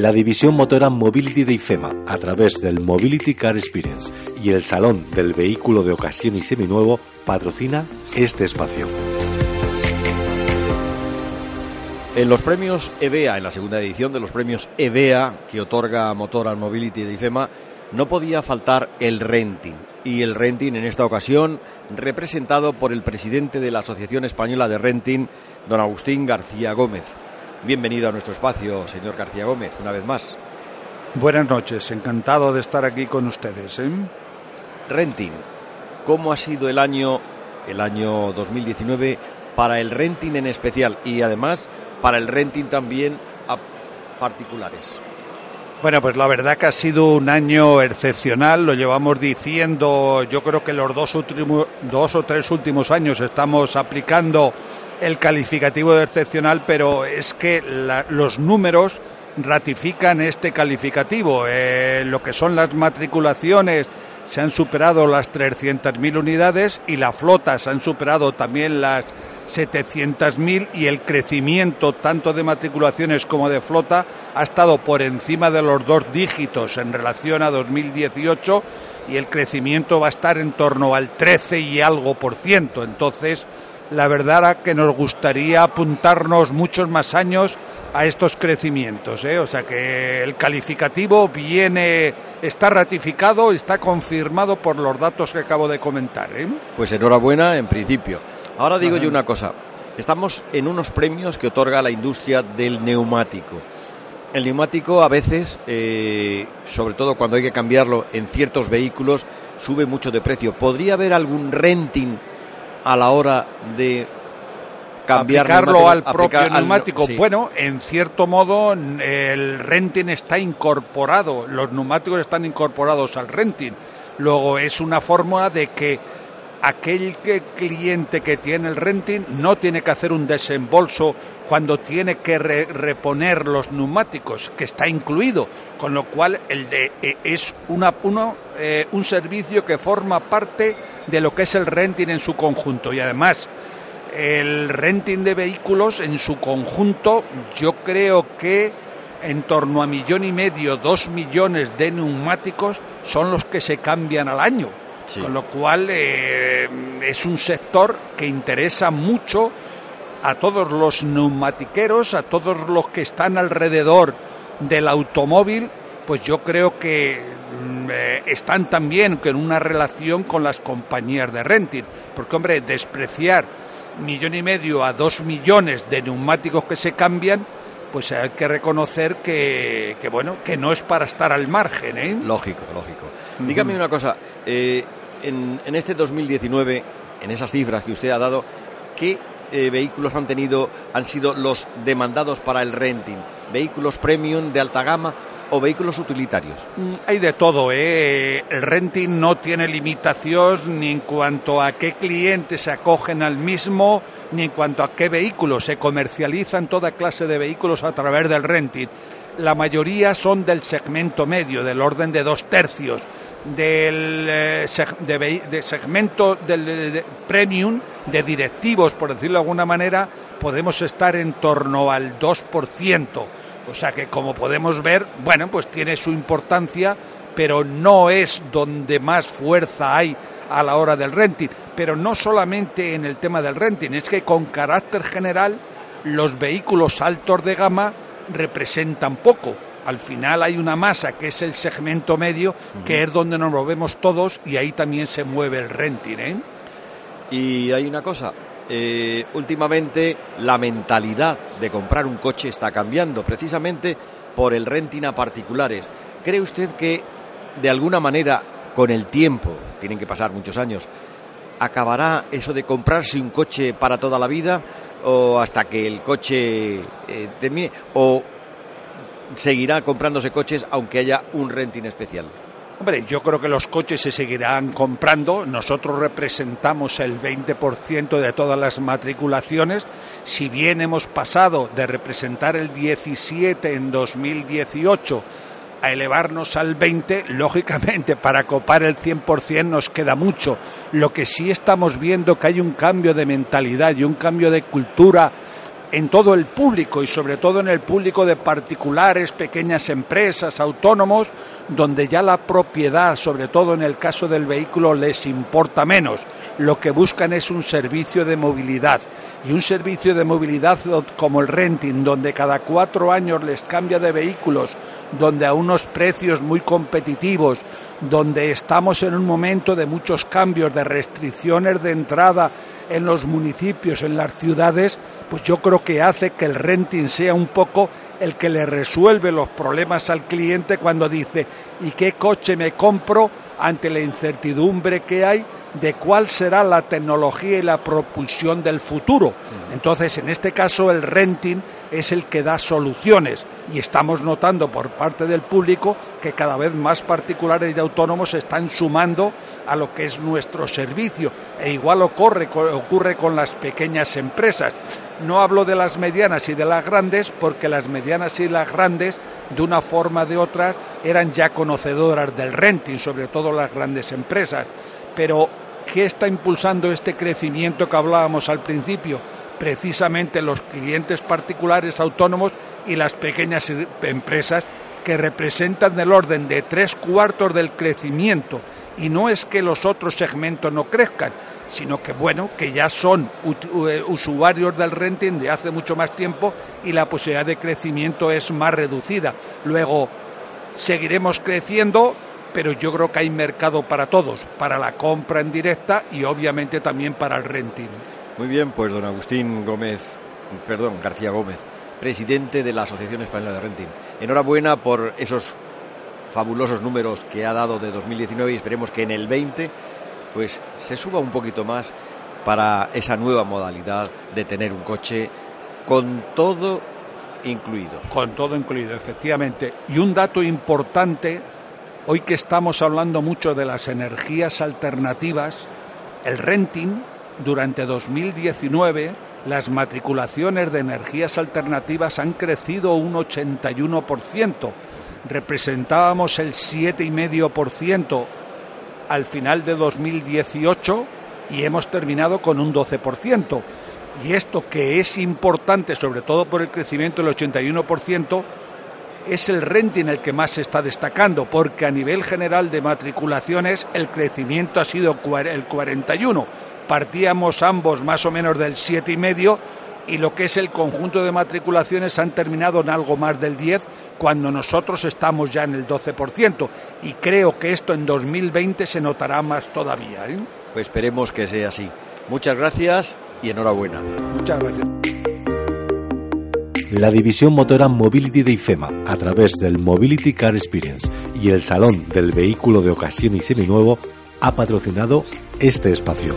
la división motora Mobility de IFEMA, a través del Mobility Car Experience y el Salón del Vehículo de Ocasión y Seminuevo, patrocina este espacio. En los premios EVEA, en la segunda edición de los premios EVEA que otorga Motor Mobility de IFEMA, no podía faltar el renting. Y el renting en esta ocasión representado por el presidente de la Asociación Española de Renting, don Agustín García Gómez. Bienvenido a nuestro espacio, señor García Gómez, una vez más. Buenas noches, encantado de estar aquí con ustedes. ¿eh? Renting, ¿cómo ha sido el año, el año 2019 para el renting en especial y además para el renting también a particulares. Bueno, pues la verdad que ha sido un año excepcional, lo llevamos diciendo, yo creo que los dos, dos o tres últimos años estamos aplicando el calificativo de excepcional, pero es que los números ratifican este calificativo. Eh, lo que son las matriculaciones se han superado las 300.000 unidades y la flota se han superado también las 700.000 y el crecimiento tanto de matriculaciones como de flota ha estado por encima de los dos dígitos en relación a 2018 y el crecimiento va a estar en torno al 13 y algo por ciento. Entonces, la verdad es que nos gustaría apuntarnos muchos más años a estos crecimientos. ¿eh? O sea que el calificativo viene, está ratificado, está confirmado por los datos que acabo de comentar. ¿eh? Pues enhorabuena en principio. Ahora digo yo una cosa. Estamos en unos premios que otorga la industria del neumático. El neumático a veces, eh, sobre todo cuando hay que cambiarlo en ciertos vehículos, sube mucho de precio. ¿Podría haber algún renting a la hora de cambiarlo al propio neumático. Bueno, en cierto modo el renting está incorporado, los neumáticos están incorporados al renting. Luego es una forma de que aquel que, cliente que tiene el renting no tiene que hacer un desembolso cuando tiene que reponer los neumáticos, que está incluido, con lo cual eh, es uno, eh, un servicio que forma parte de lo que es el renting en su conjunto y además el renting de vehículos en su conjunto, yo creo que en torno a millón y medio, dos millones de neumáticos son los que se cambian al año. Con lo cual eh, es un sector que interesa mucho a todos los neumatiqueros, a todos los que están alrededor del automóvil, pues yo creo que mm, eh, están también con una relación con las compañías de renting. Porque, hombre, despreciar millón y medio a dos millones de neumáticos que se cambian, pues hay que reconocer que, bueno, que no es para estar al margen, ¿eh? Lógico, lógico. Dígame una cosa, eh, en, en, este 2019, en esas cifras que usted ha dado, ¿qué eh, vehículos han tenido, han sido los demandados para el renting? ¿Vehículos premium de alta gama o vehículos utilitarios? Mm, hay de todo, ¿eh? El renting no tiene limitación ni en cuanto a qué clientes se acogen al mismo, ni en cuanto a qué vehículos. Se comercializan toda clase de vehículos a través del renting. La mayoría son del segmento medio, del orden de dos tercios. Del eh, de, segmento del premium, de directivos, por decirlo de alguna manera, podemos estar en torno al 2%. O sea que como podemos ver, bueno, pues tiene su importancia, pero no es donde más fuerza hay a la hora del renting. Pero no solamente en el tema del renting, es que con carácter general los vehículos altos de gama representan poco. Al final hay una masa que es el segmento medio, que es donde nos movemos todos y ahí también se mueve el renting. ¿eh? Y hay una cosa, eh, últimamente la mentalidad de comprar un coche está cambiando, precisamente por el renting a particulares. ¿Cree usted que de alguna manera, con el tiempo, tienen que pasar muchos años, acabará eso de comprarse un coche para toda la vida o hasta que el coche eh, termine o seguirá comprándose coches aunque haya un renting especial? Hombre, yo creo que los coches se seguirán comprando. Nosotros representamos el 20% de todas las matriculaciones. Si bien hemos pasado de representar el 17 en 2018 a elevarnos al 20, lógicamente para copar el 100% nos queda mucho. Lo que sí estamos viendo que hay un cambio de mentalidad y un cambio de cultura en todo el público y sobre todo en el público de particulares, pequeñas empresas, autónomos, donde ya la propiedad, sobre todo en el caso del vehículo, les importa menos. Lo que buscan es un servicio de movilidad y un servicio de movilidad como el renting, donde cada cuatro años les cambia de vehículos, donde a unos precios muy competitivos, donde estamos en un momento de muchos cambios, de restricciones de entrada en los municipios, en las ciudades, pues yo creo que hace que el renting sea un poco el que le resuelve los problemas al cliente cuando dice ¿y qué coche me compro ante la incertidumbre que hay de cuál será la tecnología y la propulsión del futuro? Entonces, en este caso, el renting es el que da soluciones y estamos notando por parte del público que cada vez más particulares y autónomos se están sumando a lo que es nuestro servicio e igual ocurre, ocurre con las pequeñas empresas. No hablo de las medianas y de las grandes porque las medianas y las grandes de una forma o de otra eran ya conocedoras del renting, sobre todo las grandes empresas. Pero ¿qué está impulsando este crecimiento que hablábamos al principio? precisamente los clientes particulares autónomos y las pequeñas empresas que representan el orden de tres cuartos del crecimiento. Y no es que los otros segmentos no crezcan, sino que, bueno, que ya son eh, usuarios del renting de hace mucho más tiempo y la posibilidad de crecimiento es más reducida. Luego, seguiremos creciendo, pero yo creo que hay mercado para todos, para la compra en directa y obviamente también para el renting. Muy bien, pues don Agustín Gómez, perdón, García Gómez, presidente de la Asociación Española de Renting. Enhorabuena por esos fabulosos números que ha dado de 2019 y esperemos que en el 20 pues se suba un poquito más para esa nueva modalidad de tener un coche con todo incluido. Con todo incluido, efectivamente. Y un dato importante, hoy que estamos hablando mucho de las energías alternativas, el renting durante 2019 las matriculaciones de energías alternativas han crecido un 81%. Representábamos el 7,5% al final de 2018 y hemos terminado con un 12%. Y esto que es importante, sobre todo por el crecimiento del 81%, es el renting el que más se está destacando, porque a nivel general de matriculaciones el crecimiento ha sido el 41 partíamos ambos más o menos del siete y medio y lo que es el conjunto de matriculaciones han terminado en algo más del 10 cuando nosotros estamos ya en el 12% y creo que esto en 2020 se notará más todavía. ¿eh? Pues esperemos que sea así. Muchas gracias y enhorabuena. Muchas gracias. La división motora Mobility de IFEMA, a través del Mobility Car Experience y el Salón del Vehículo de Ocasión y Seminuevo, ha patrocinado este espacio.